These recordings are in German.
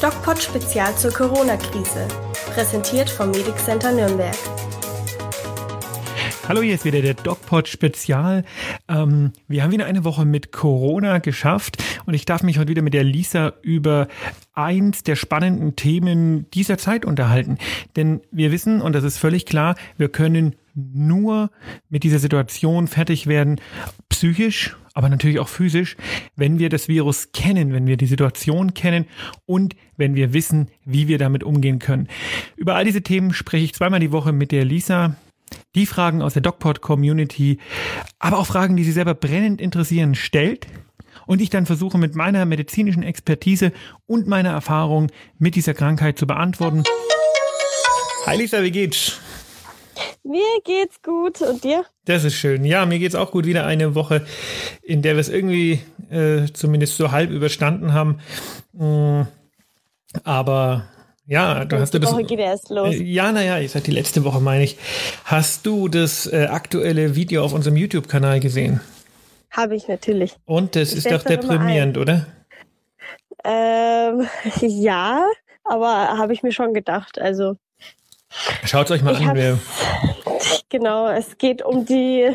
DocPod Spezial zur Corona-Krise. Präsentiert vom Medic Center Nürnberg. Hallo, hier ist wieder der DocPod Spezial. Ähm, wir haben wieder eine Woche mit Corona geschafft und ich darf mich heute wieder mit der Lisa über eins der spannenden Themen dieser Zeit unterhalten. Denn wir wissen, und das ist völlig klar, wir können nur mit dieser Situation fertig werden, psychisch, aber natürlich auch physisch, wenn wir das Virus kennen, wenn wir die Situation kennen und wenn wir wissen, wie wir damit umgehen können. Über all diese Themen spreche ich zweimal die Woche mit der Lisa. Die Fragen aus der DocPod-Community, aber auch Fragen, die sie selber brennend interessieren, stellt und ich dann versuche mit meiner medizinischen Expertise und meiner Erfahrung mit dieser Krankheit zu beantworten. Hi Lisa, wie geht's? Mir geht's gut und dir? Das ist schön. Ja, mir geht's auch gut. Wieder eine Woche, in der wir es irgendwie äh, zumindest so halb überstanden haben. Mm, aber ja, du hast du das. Woche geht erst los. Äh, ja, naja, ich sag die letzte Woche meine ich. Hast du das äh, aktuelle Video auf unserem YouTube-Kanal gesehen? Habe ich natürlich. Und das ich ist doch deprimierend, oder? Ähm, ja, aber habe ich mir schon gedacht. Also Schaut euch mal ich an. Wer genau, es geht um die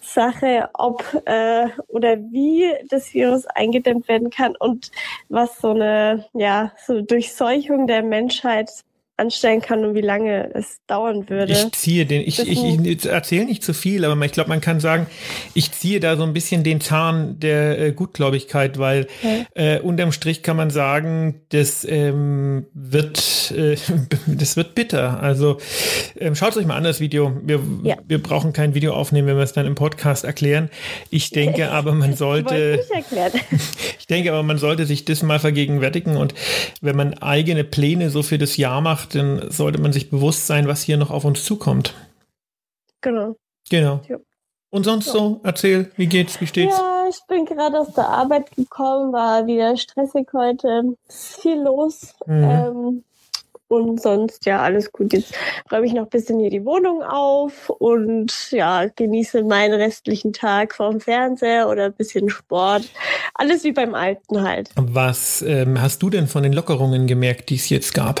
Sache, ob äh, oder wie das Virus eingedämmt werden kann und was so eine ja so Durchseuchung der Menschheit anstellen kann und wie lange es dauern würde. Ich ziehe den, ich, ich, ich erzähle nicht zu viel, aber ich glaube, man kann sagen, ich ziehe da so ein bisschen den Zahn der äh, Gutgläubigkeit, weil okay. äh, unterm Strich kann man sagen, das ähm, wird, äh, das wird bitter. Also ähm, schaut euch mal an das Video. Wir, ja. wir brauchen kein Video aufnehmen, wenn wir es dann im Podcast erklären. Ich denke aber, man sollte, ich denke aber, man sollte sich das mal vergegenwärtigen und wenn man eigene Pläne so für das Jahr macht, macht, dann sollte man sich bewusst sein, was hier noch auf uns zukommt. Genau. Genau. Ja. Und sonst ja. so, erzähl, wie geht's, wie steht's? Ja, ich bin gerade aus der Arbeit gekommen, war wieder stressig heute, viel los. Mhm. Ähm, und sonst, ja, alles gut. Jetzt räume ich noch ein bisschen hier die Wohnung auf und ja, genieße meinen restlichen Tag vorm Fernseher oder ein bisschen Sport. Alles wie beim Alten halt. Was ähm, hast du denn von den Lockerungen gemerkt, die es jetzt gab?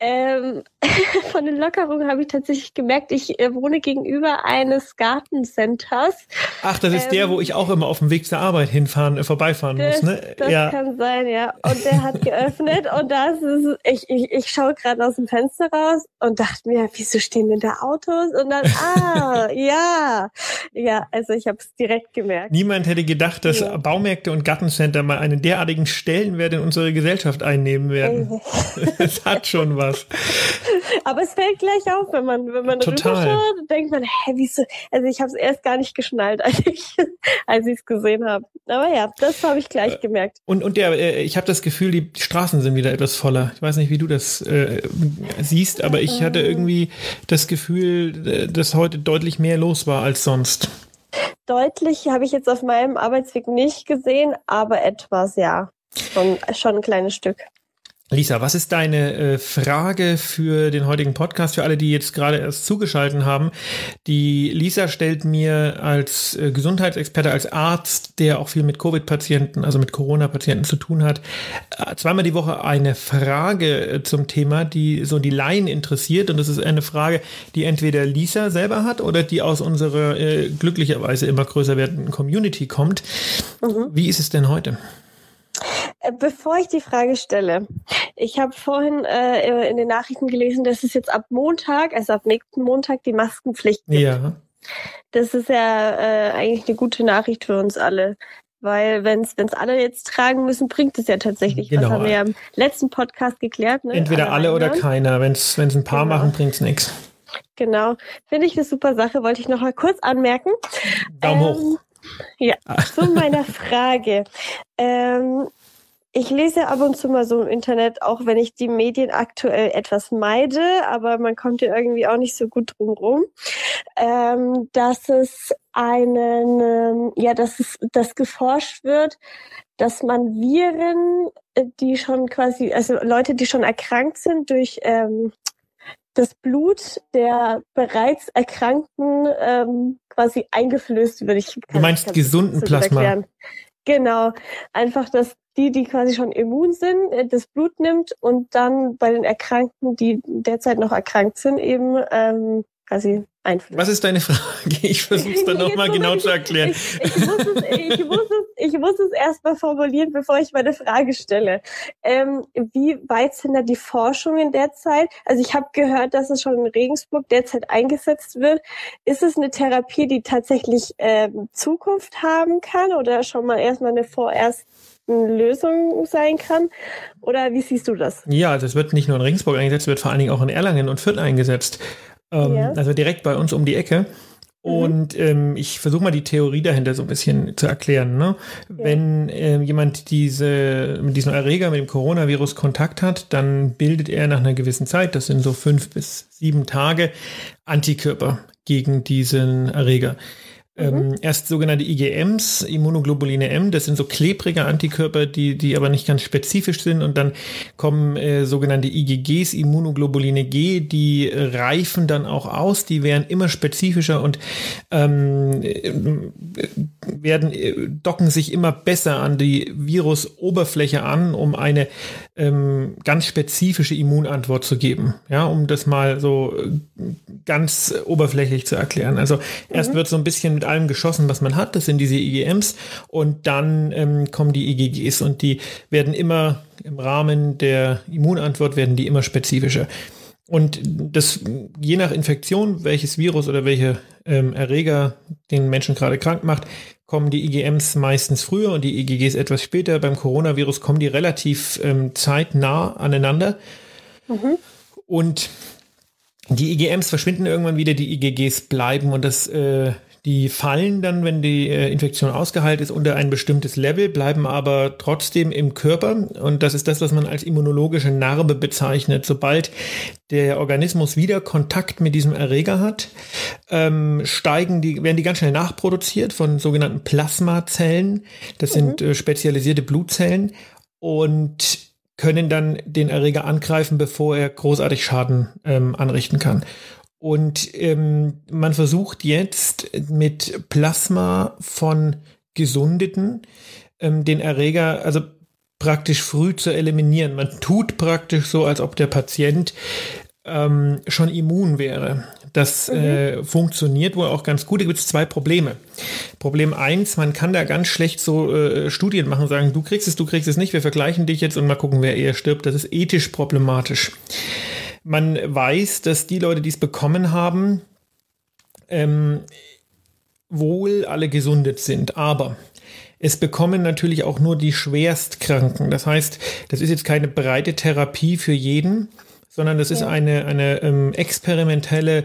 Ähm, von den Lockerungen habe ich tatsächlich gemerkt, ich äh, wohne gegenüber eines Gartencenters. Ach, das ist ähm, der, wo ich auch immer auf dem Weg zur Arbeit hinfahren, äh, vorbeifahren das, muss, ne? Das ja. kann sein, ja. Und der hat geöffnet und da ist ich, ich, ich schaue gerade aus dem Fenster raus und dachte mir, wieso stehen denn da Autos? Und dann, ah, ja. Ja, also ich habe es direkt gemerkt. Niemand hätte gedacht, dass ja. Baumärkte und Gartencenter mal einen derartigen Stellenwert in unsere Gesellschaft einnehmen werden. Es hat schon was. Aber es fällt gleich auf, wenn man, wenn man rüberschaut, denkt man, hä, wieso? Also ich habe es erst gar nicht geschnallt, als ich als es gesehen habe. Aber ja, das habe ich gleich äh, gemerkt. Und und der, äh, ich habe das Gefühl, die Straßen sind wieder etwas voller. Ich weiß nicht, wie du das äh, siehst, aber ich hatte äh. irgendwie das Gefühl, dass heute deutlich mehr los war als sonst. Deutlich habe ich jetzt auf meinem Arbeitsweg nicht gesehen, aber etwas, ja. Schon, schon ein kleines Stück. Lisa, was ist deine äh, Frage für den heutigen Podcast, für alle, die jetzt gerade erst zugeschaltet haben? Die Lisa stellt mir als äh, Gesundheitsexperte, als Arzt, der auch viel mit Covid-Patienten, also mit Corona-Patienten zu tun hat, äh, zweimal die Woche eine Frage äh, zum Thema, die so die Laien interessiert. Und das ist eine Frage, die entweder Lisa selber hat oder die aus unserer äh, glücklicherweise immer größer werdenden Community kommt. Mhm. Wie ist es denn heute? Äh, bevor ich die Frage stelle, ich habe vorhin äh, in den Nachrichten gelesen, dass es jetzt ab Montag, also ab nächsten Montag, die Maskenpflicht gibt. Ja. Das ist ja äh, eigentlich eine gute Nachricht für uns alle. Weil wenn es alle jetzt tragen müssen, bringt es ja tatsächlich genau. was. Haben wir ja im letzten Podcast geklärt. Ne? Entweder alle, alle oder keiner. Wenn es ein paar genau. machen, bringt es nichts. Genau. Finde ich eine super Sache. Wollte ich noch mal kurz anmerken. Daumen ähm, hoch. Ja, zu meiner Frage. Ähm, ich lese ab und zu mal so im Internet, auch wenn ich die Medien aktuell etwas meide, aber man kommt ja irgendwie auch nicht so gut drum rum, ähm, dass es einen, ähm, ja, dass es, dass geforscht wird, dass man Viren, äh, die schon quasi, also Leute, die schon erkrankt sind durch ähm, das Blut der bereits Erkrankten ähm, quasi eingeflößt wird. Ich du meinst gesunden Plasma? Erklären. Genau, einfach, dass die, die quasi schon immun sind, äh, das Blut nimmt und dann bei den Erkrankten, die derzeit noch erkrankt sind, eben ähm, quasi einflößt. Was ist deine Frage? Ich versuche es dann nochmal genau zu erklären. Ich, ich, muss es, ich, muss es, ich muss es erstmal formulieren, bevor ich meine Frage stelle. Ähm, wie weit sind da die Forschungen derzeit? Also ich habe gehört, dass es schon in Regensburg derzeit eingesetzt wird. Ist es eine Therapie, die tatsächlich ähm, Zukunft haben kann oder schon mal erstmal eine vorerst Lösung sein kann? Oder wie siehst du das? Ja, das wird nicht nur in Regensburg eingesetzt, wird vor allen Dingen auch in Erlangen und Fürth eingesetzt. Ähm, ja. Also direkt bei uns um die Ecke. Mhm. Und ähm, ich versuche mal die Theorie dahinter so ein bisschen zu erklären. Ne? Ja. Wenn äh, jemand diese, mit diesem Erreger, mit dem Coronavirus Kontakt hat, dann bildet er nach einer gewissen Zeit, das sind so fünf bis sieben Tage, Antikörper gegen diesen Erreger. Ähm, mhm. erst sogenannte IgMs, Immunoglobuline M, das sind so klebrige Antikörper, die, die aber nicht ganz spezifisch sind. Und dann kommen äh, sogenannte IgGs, Immunoglobuline G, die reifen dann auch aus, die werden immer spezifischer und ähm, äh, werden, äh, docken sich immer besser an die Virusoberfläche an, um eine ähm, ganz spezifische Immunantwort zu geben. Ja, um das mal so äh, ganz oberflächlich zu erklären. Also erst mhm. wird so ein bisschen mit allem geschossen, was man hat. Das sind diese IgMs. Und dann ähm, kommen die IgGs und die werden immer im Rahmen der Immunantwort werden die immer spezifischer. Und das, je nach Infektion, welches Virus oder welcher ähm, Erreger den Menschen gerade krank macht, kommen die IgMs meistens früher und die IgGs etwas später. Beim Coronavirus kommen die relativ ähm, zeitnah aneinander. Mhm. Und die IgMs verschwinden irgendwann wieder, die IgGs bleiben und das äh, die fallen dann, wenn die äh, Infektion ausgeheilt ist, unter ein bestimmtes Level, bleiben aber trotzdem im Körper. Und das ist das, was man als immunologische Narbe bezeichnet. Sobald der Organismus wieder Kontakt mit diesem Erreger hat, ähm, steigen die, werden die ganz schnell nachproduziert von sogenannten Plasmazellen. Das mhm. sind äh, spezialisierte Blutzellen und können dann den Erreger angreifen, bevor er großartig Schaden ähm, anrichten kann. Und ähm, man versucht jetzt mit Plasma von Gesundeten ähm, den Erreger, also praktisch früh zu eliminieren. Man tut praktisch so, als ob der Patient ähm, schon immun wäre. Das mhm. äh, funktioniert wohl auch ganz gut. Da gibt es zwei Probleme. Problem eins, man kann da ganz schlecht so äh, Studien machen, sagen, du kriegst es, du kriegst es nicht, wir vergleichen dich jetzt und mal gucken, wer eher stirbt. Das ist ethisch problematisch. Man weiß, dass die Leute, die es bekommen haben, ähm, wohl alle gesundet sind, aber es bekommen natürlich auch nur die Schwerstkranken. Das heißt, das ist jetzt keine breite Therapie für jeden, sondern das ist eine, eine ähm, experimentelle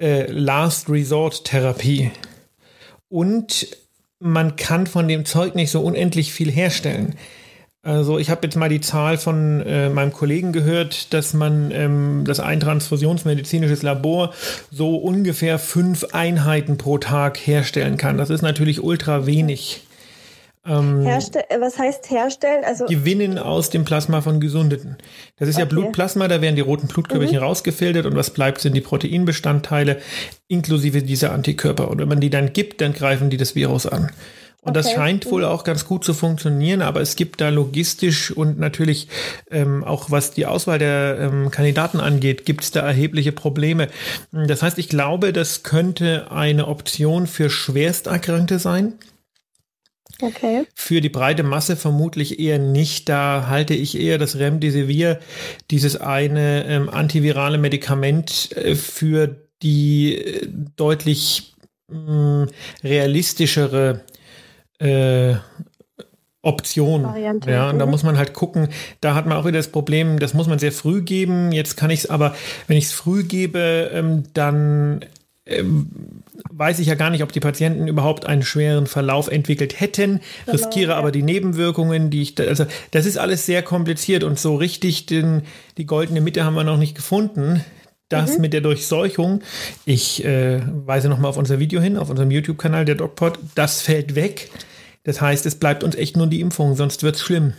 äh, Last Resort Therapie. Und man kann von dem Zeug nicht so unendlich viel herstellen. Also ich habe jetzt mal die Zahl von äh, meinem Kollegen gehört, dass man ähm, das ein transfusionsmedizinisches Labor so ungefähr fünf Einheiten pro Tag herstellen kann. Das ist natürlich ultra wenig. Ähm, Herste was heißt herstellen? Also gewinnen aus dem Plasma von Gesundeten. Das ist okay. ja Blutplasma, da werden die roten Blutkörperchen mhm. rausgefiltert und was bleibt, sind die Proteinbestandteile inklusive dieser Antikörper. Und wenn man die dann gibt, dann greifen die das Virus an. Und okay. das scheint wohl auch ganz gut zu funktionieren, aber es gibt da logistisch und natürlich ähm, auch was die Auswahl der ähm, Kandidaten angeht, gibt es da erhebliche Probleme. Das heißt, ich glaube, das könnte eine Option für Schwersterkrankte sein. Okay. Für die breite Masse vermutlich eher nicht. Da halte ich eher das Remdesivir, dieses eine ähm, antivirale Medikament, äh, für die äh, deutlich mm, realistischere äh, Option. Variante. Ja, und da mhm. muss man halt gucken, da hat man auch wieder das Problem, das muss man sehr früh geben. Jetzt kann ich es aber, wenn ich es früh gebe, ähm, dann ähm, weiß ich ja gar nicht, ob die Patienten überhaupt einen schweren Verlauf entwickelt hätten, genau, riskiere ja. aber die Nebenwirkungen, die ich, da, also das ist alles sehr kompliziert und so richtig den, die goldene Mitte haben wir noch nicht gefunden. Das mhm. mit der Durchseuchung, ich äh, weise nochmal auf unser Video hin, auf unserem YouTube-Kanal, der DocPod, das fällt weg. Das heißt, es bleibt uns echt nur die Impfung, sonst wird es schlimm.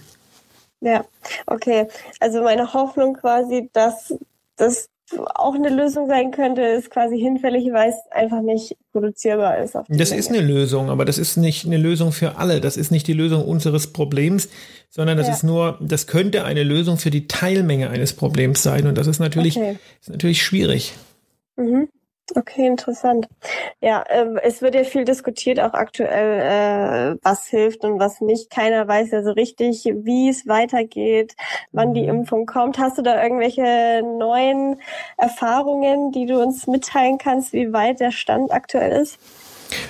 Ja, okay. Also meine Hoffnung quasi, dass das auch eine Lösung sein könnte, ist quasi hinfällig, weil es einfach nicht produzierbar ist. das Menge. ist eine Lösung, aber das ist nicht eine Lösung für alle. Das ist nicht die Lösung unseres Problems, sondern das ja. ist nur, das könnte eine Lösung für die Teilmenge eines Problems sein. Und das ist natürlich, okay. ist natürlich schwierig. Mhm. Okay, interessant. Ja, äh, es wird ja viel diskutiert, auch aktuell, äh, was hilft und was nicht. Keiner weiß ja so richtig, wie es weitergeht, wann die mhm. Impfung kommt. Hast du da irgendwelche neuen Erfahrungen, die du uns mitteilen kannst, wie weit der Stand aktuell ist?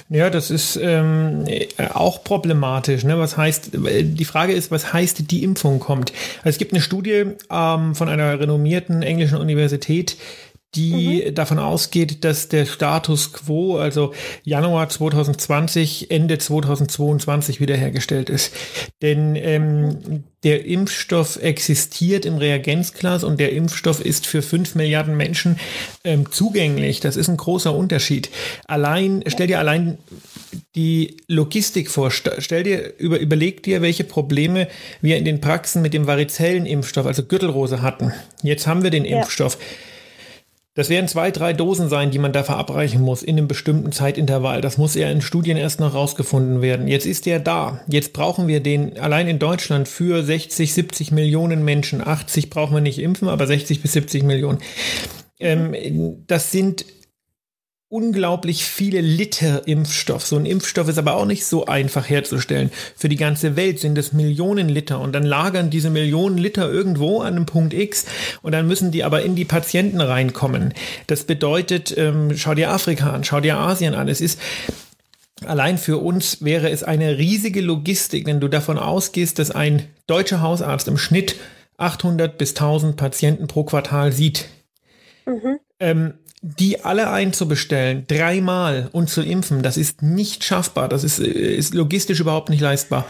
Ja, das ist ähm, auch problematisch. Ne? Was heißt, die Frage ist, was heißt, die Impfung kommt? Also es gibt eine Studie ähm, von einer renommierten englischen Universität, die mhm. davon ausgeht, dass der Status quo, also Januar 2020, Ende 2022 wiederhergestellt ist. Denn ähm, der Impfstoff existiert im Reagenzglas und der Impfstoff ist für fünf Milliarden Menschen ähm, zugänglich. Das ist ein großer Unterschied. Allein, stell dir allein die Logistik vor. Stell dir, über, überleg dir, welche Probleme wir in den Praxen mit dem Varizellenimpfstoff, also Gürtelrose hatten. Jetzt haben wir den ja. Impfstoff. Das werden zwei, drei Dosen sein, die man da verabreichen muss in einem bestimmten Zeitintervall. Das muss ja in Studien erst noch rausgefunden werden. Jetzt ist der da. Jetzt brauchen wir den allein in Deutschland für 60, 70 Millionen Menschen. 80 brauchen wir nicht impfen, aber 60 bis 70 Millionen. Ähm, das sind unglaublich viele Liter Impfstoff. So ein Impfstoff ist aber auch nicht so einfach herzustellen. Für die ganze Welt sind es Millionen Liter und dann lagern diese Millionen Liter irgendwo an einem Punkt X und dann müssen die aber in die Patienten reinkommen. Das bedeutet, ähm, schau dir Afrika an, schau dir Asien an. Es ist Allein für uns wäre es eine riesige Logistik, wenn du davon ausgehst, dass ein deutscher Hausarzt im Schnitt 800 bis 1000 Patienten pro Quartal sieht. Mhm. Ähm, die alle einzubestellen, dreimal und zu impfen, das ist nicht schaffbar. Das ist, ist logistisch überhaupt nicht leistbar.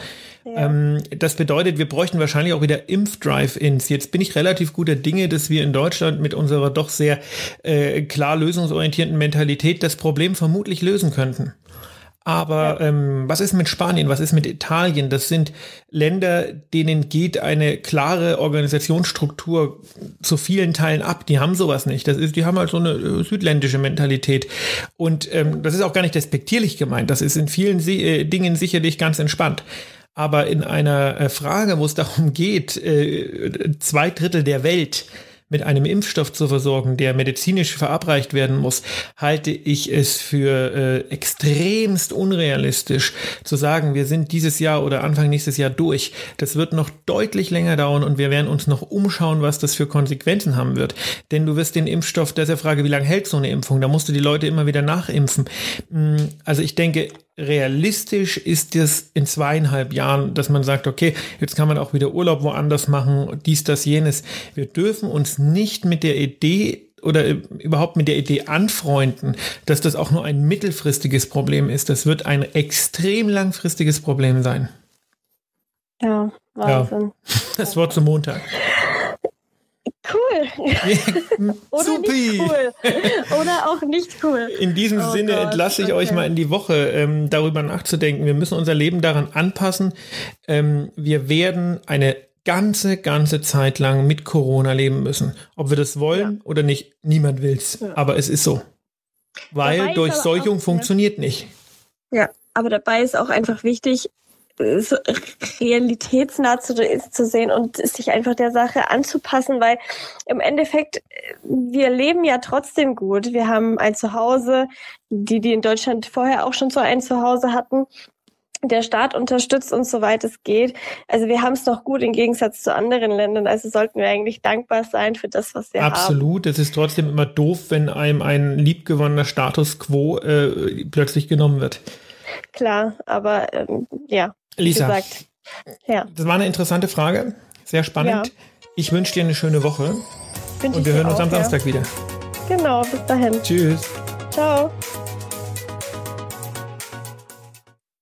Ja. Ähm, das bedeutet, wir bräuchten wahrscheinlich auch wieder Impf-Drive-Ins. Jetzt bin ich relativ guter Dinge, dass wir in Deutschland mit unserer doch sehr äh, klar lösungsorientierten Mentalität das Problem vermutlich lösen könnten. Aber ähm, was ist mit Spanien? Was ist mit Italien? Das sind Länder, denen geht eine klare Organisationsstruktur zu vielen Teilen ab. Die haben sowas nicht. Das ist, die haben halt so eine äh, südländische Mentalität. Und ähm, das ist auch gar nicht despektierlich gemeint. Das ist in vielen Se äh, Dingen sicherlich ganz entspannt. Aber in einer äh, Frage, wo es darum geht, äh, zwei Drittel der Welt mit einem Impfstoff zu versorgen, der medizinisch verabreicht werden muss, halte ich es für äh, extremst unrealistisch zu sagen, wir sind dieses Jahr oder Anfang nächstes Jahr durch. Das wird noch deutlich länger dauern und wir werden uns noch umschauen, was das für Konsequenzen haben wird. Denn du wirst den Impfstoff, das ist ja Frage, wie lange hält so eine Impfung? Da musst du die Leute immer wieder nachimpfen. Mm, also ich denke, realistisch ist es in zweieinhalb Jahren, dass man sagt, okay, jetzt kann man auch wieder Urlaub woanders machen, dies, das, jenes. Wir dürfen uns nicht mit der Idee oder überhaupt mit der Idee anfreunden, dass das auch nur ein mittelfristiges Problem ist. Das wird ein extrem langfristiges Problem sein. Ja, Wahnsinn. Ja. Das Wort zum Montag. Cool. Oder Supi. nicht cool. Oder auch nicht cool. In diesem oh Sinne Gott. entlasse ich okay. euch mal in die Woche, ähm, darüber nachzudenken. Wir müssen unser Leben daran anpassen. Ähm, wir werden eine ganze, ganze Zeit lang mit Corona leben müssen. Ob wir das wollen ja. oder nicht, niemand will's. Ja. Aber es ist so. Weil Durchseuchung auch, funktioniert ja. nicht. Ja, aber dabei ist auch einfach wichtig, realitätsnah zu, zu sehen und sich einfach der Sache anzupassen, weil im Endeffekt, wir leben ja trotzdem gut. Wir haben ein Zuhause, die, die in Deutschland vorher auch schon so ein Zuhause hatten. Der Staat unterstützt uns, soweit es geht. Also wir haben es noch gut im Gegensatz zu anderen Ländern. Also sollten wir eigentlich dankbar sein für das, was wir Absolut. haben. Absolut. Es ist trotzdem immer doof, wenn einem ein liebgewonnener Status quo äh, plötzlich genommen wird. Klar, aber ähm, ja, Lisa, gesagt, ja. das war eine interessante Frage, sehr spannend. Ja. Ich wünsche dir eine schöne Woche Wünsch und wir hören uns auch, am Samstag ja. wieder. Genau, bis dahin. Tschüss. Ciao.